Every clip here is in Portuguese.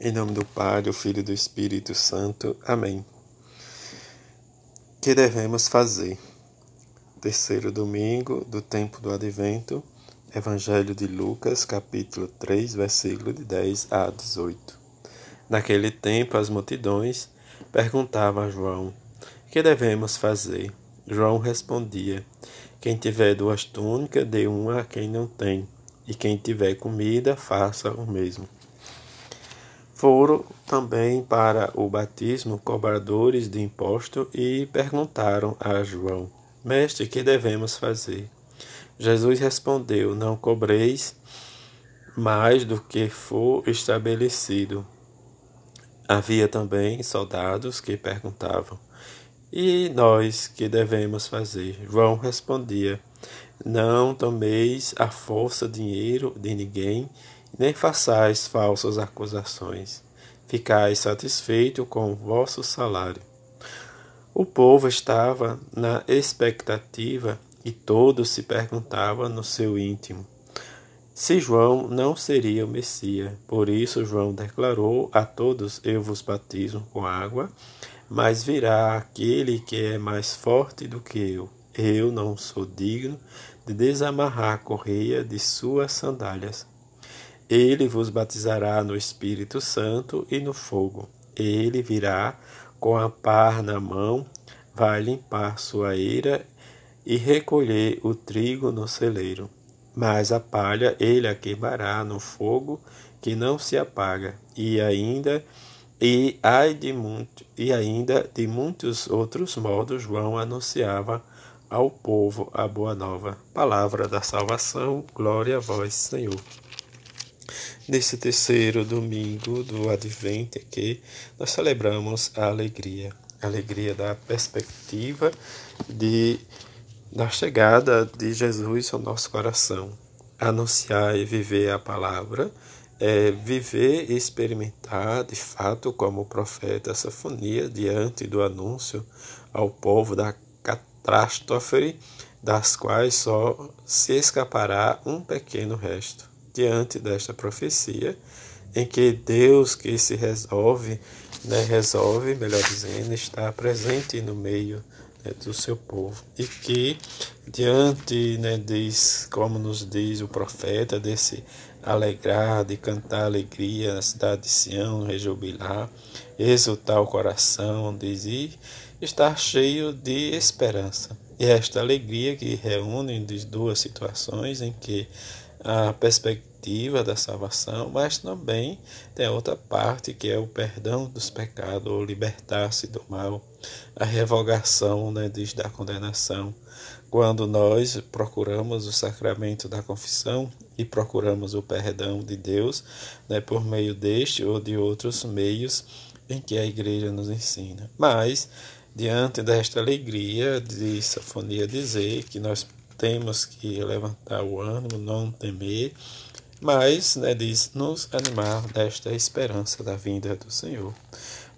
Em nome do Pai, do Filho e do Espírito Santo. Amém. Que devemos fazer? Terceiro domingo do tempo do Advento, Evangelho de Lucas, capítulo 3, versículo de 10 a 18. Naquele tempo, as multidões perguntavam a João: Que devemos fazer? João respondia: Quem tiver duas túnicas, dê uma a quem não tem, e quem tiver comida, faça o mesmo. Foram também para o batismo cobradores de imposto e perguntaram a João: Mestre, que devemos fazer? Jesus respondeu: Não cobreis mais do que for estabelecido. Havia também soldados que perguntavam: E nós que devemos fazer? João respondia: Não tomeis à força dinheiro de ninguém nem façais falsas acusações. Ficais satisfeito com o vosso salário. O povo estava na expectativa e todos se perguntavam no seu íntimo se João não seria o Messias. Por isso João declarou a todos: Eu vos batizo com água, mas virá aquele que é mais forte do que eu. Eu não sou digno de desamarrar a correia de suas sandálias. Ele vos batizará no Espírito Santo e no fogo. Ele virá com a par na mão, vai limpar sua eira e recolher o trigo no celeiro. Mas a palha ele a queimará no fogo que não se apaga, e ainda e ai de muito, e ainda de muitos outros modos João anunciava ao povo a boa nova. Palavra da salvação, glória a vós, Senhor. Nesse terceiro domingo do Advento aqui, nós celebramos a alegria, a alegria da perspectiva de da chegada de Jesus ao nosso coração. Anunciar e viver a palavra, é viver e experimentar de fato como o profeta Safonia diante do anúncio ao povo da catástrofe das quais só se escapará um pequeno resto diante desta profecia, em que Deus que se resolve, né, resolve, melhor dizendo, está presente no meio né, do seu povo e que diante, né, diz, como nos diz o profeta, desse alegrar, de cantar alegria na cidade de Sião, rejubilar, exultar o coração, diz, e estar cheio de esperança. E esta alegria que reúne duas situações em que a perspectiva da salvação, mas também tem outra parte que é o perdão dos pecados, ou libertar-se do mal, a revogação né, da condenação. Quando nós procuramos o sacramento da confissão e procuramos o perdão de Deus né, por meio deste ou de outros meios em que a igreja nos ensina. Mas, diante desta alegria de Safonia dizer que nós temos que levantar o ânimo, não temer, mas, né, diz, nos animar desta esperança da vinda do Senhor.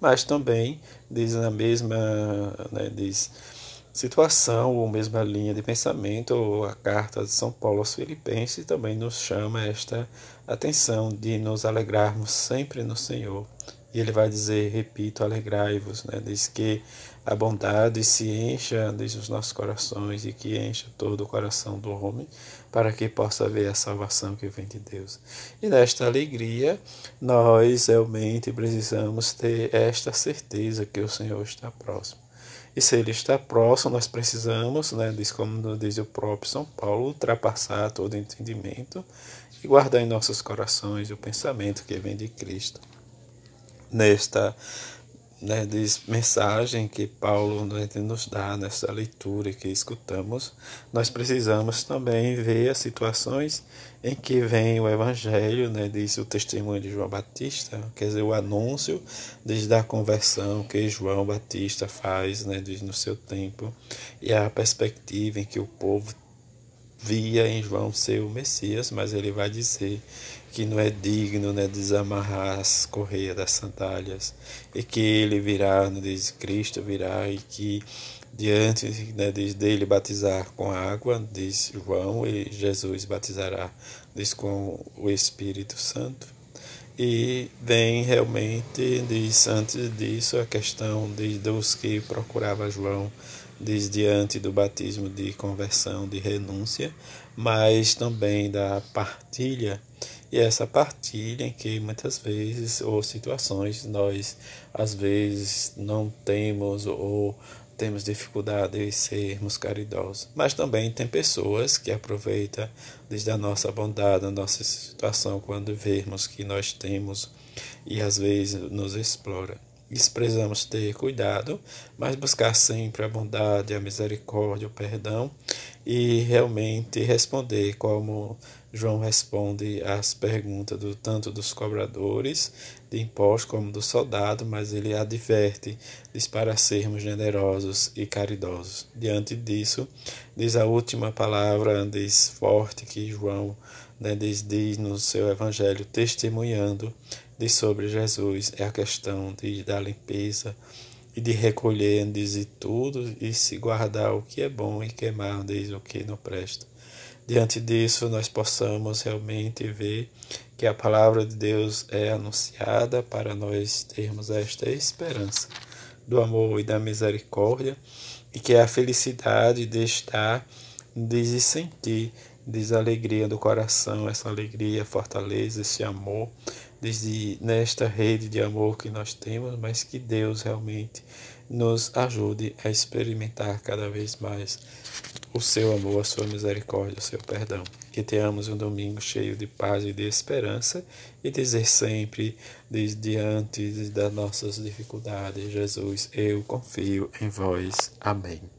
Mas também, diz na mesma né, diz, situação, ou mesma linha de pensamento, a carta de São Paulo aos Filipenses também nos chama esta atenção de nos alegrarmos sempre no Senhor. E ele vai dizer, repito, alegrai-vos, né? diz que a bondade se encha dos nossos corações e que encha todo o coração do homem, para que possa ver a salvação que vem de Deus. E nesta alegria, nós realmente precisamos ter esta certeza que o Senhor está próximo. E se Ele está próximo, nós precisamos, né, diz como diz o próprio São Paulo, ultrapassar todo entendimento e guardar em nossos corações o pensamento que vem de Cristo. Nesta né, de mensagem que Paulo né, nos dá nessa leitura que escutamos, nós precisamos também ver as situações em que vem o Evangelho, né, diz o testemunho de João Batista, quer dizer, o anúncio desde a conversão que João Batista faz né, diz, no seu tempo, e a perspectiva em que o povo via em João ser o Messias, mas ele vai dizer que não é digno né, desamarrar as correias das sandálias, e que ele virá, diz Cristo virá, e que diante né, diz, dele batizar com água, diz João, e Jesus batizará diz, com o Espírito Santo. E vem realmente, diz antes disso, a questão de, dos que procurava João diz diante do batismo de conversão, de renúncia, mas também da partilha. E essa partilha em que muitas vezes ou situações nós às vezes não temos ou temos dificuldade em sermos caridosos. Mas também tem pessoas que aproveitam desde a nossa bondade, a nossa situação, quando vemos que nós temos e às vezes nos explora. Isso precisamos ter cuidado, mas buscar sempre a bondade, a misericórdia, o perdão e realmente responder como João responde às perguntas do, tanto dos cobradores de impostos como do soldado, mas ele adverte diz para sermos generosos e caridosos. Diante disso, diz a última palavra, diz forte que João né, diz, diz no seu evangelho, testemunhando de sobre Jesus é a questão de, da limpeza e de recolher, diz, tudo e se guardar o que é bom e queimar, diz, o que não presta. Diante disso, nós possamos realmente ver que a palavra de Deus é anunciada para nós termos esta esperança do amor e da misericórdia e que é a felicidade de estar, de sentir, diz a alegria do coração, essa alegria fortaleza, esse amor desde nesta rede de amor que nós temos, mas que Deus realmente nos ajude a experimentar cada vez mais o seu amor, a sua misericórdia, o seu perdão. Que tenhamos um domingo cheio de paz e de esperança e dizer sempre, diante das nossas dificuldades, Jesus, eu confio em vós. Amém.